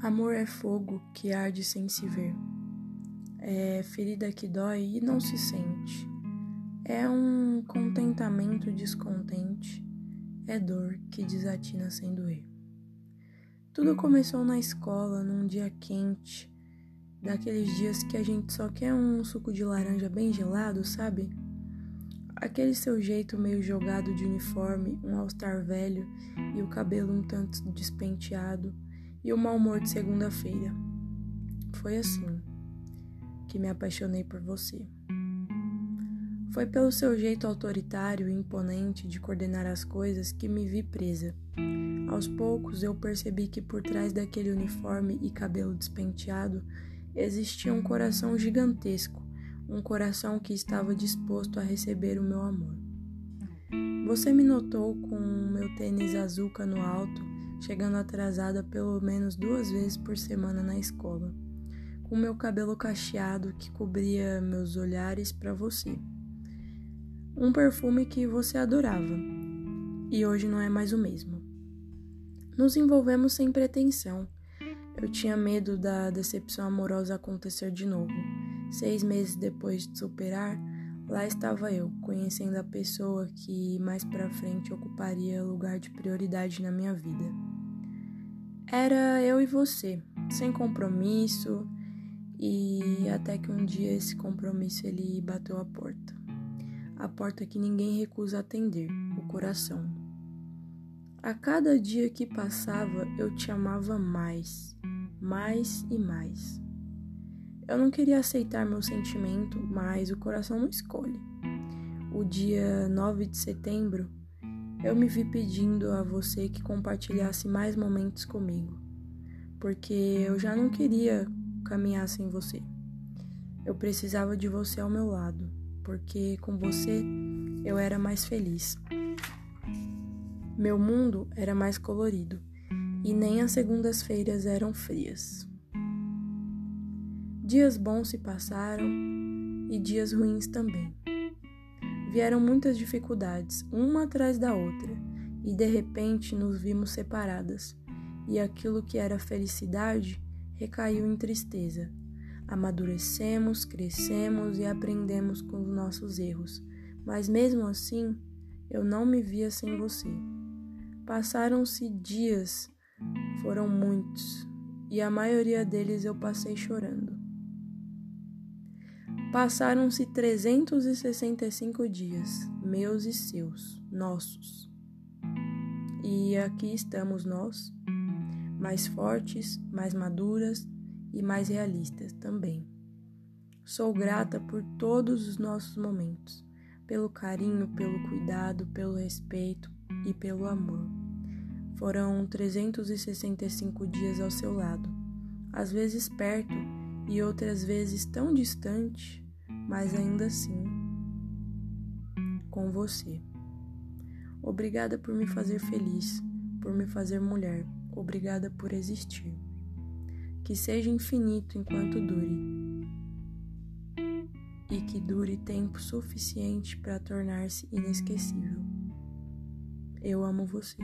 Amor é fogo que arde sem se ver. É ferida que dói e não se sente. É um contentamento descontente. É dor que desatina sem doer. Tudo começou na escola, num dia quente, daqueles dias que a gente só quer um suco de laranja bem gelado, sabe? Aquele seu jeito meio jogado de uniforme, um all-star velho e o cabelo um tanto despenteado e o mau humor de segunda-feira. Foi assim que me apaixonei por você. Foi pelo seu jeito autoritário e imponente de coordenar as coisas que me vi presa. Aos poucos eu percebi que por trás daquele uniforme e cabelo despenteado existia um coração gigantesco um coração que estava disposto a receber o meu amor. Você me notou com o meu tênis azul no alto, chegando atrasada pelo menos duas vezes por semana na escola, com meu cabelo cacheado que cobria meus olhares para você. Um perfume que você adorava e hoje não é mais o mesmo. Nos envolvemos sem pretensão. Eu tinha medo da decepção amorosa acontecer de novo Seis meses depois de superar, lá estava eu, conhecendo a pessoa que mais para frente ocuparia lugar de prioridade na minha vida. Era eu e você, sem compromisso, e até que um dia esse compromisso ele bateu a porta. A porta que ninguém recusa atender, o coração. A cada dia que passava, eu te amava mais, mais e mais. Eu não queria aceitar meu sentimento, mas o coração não escolhe. O dia 9 de setembro, eu me vi pedindo a você que compartilhasse mais momentos comigo, porque eu já não queria caminhar sem você. Eu precisava de você ao meu lado, porque com você eu era mais feliz. Meu mundo era mais colorido e nem as segundas-feiras eram frias. Dias bons se passaram e dias ruins também. Vieram muitas dificuldades, uma atrás da outra, e de repente nos vimos separadas, e aquilo que era felicidade recaiu em tristeza. Amadurecemos, crescemos e aprendemos com os nossos erros, mas mesmo assim eu não me via sem você. Passaram-se dias, foram muitos, e a maioria deles eu passei chorando. Passaram-se 365 dias, meus e seus, nossos. E aqui estamos nós, mais fortes, mais maduras e mais realistas também. Sou grata por todos os nossos momentos, pelo carinho, pelo cuidado, pelo respeito e pelo amor. Foram 365 dias ao seu lado, às vezes perto e outras vezes tão distante, mas ainda assim com você. Obrigada por me fazer feliz, por me fazer mulher. Obrigada por existir. Que seja infinito enquanto dure. E que dure tempo suficiente para tornar-se inesquecível. Eu amo você.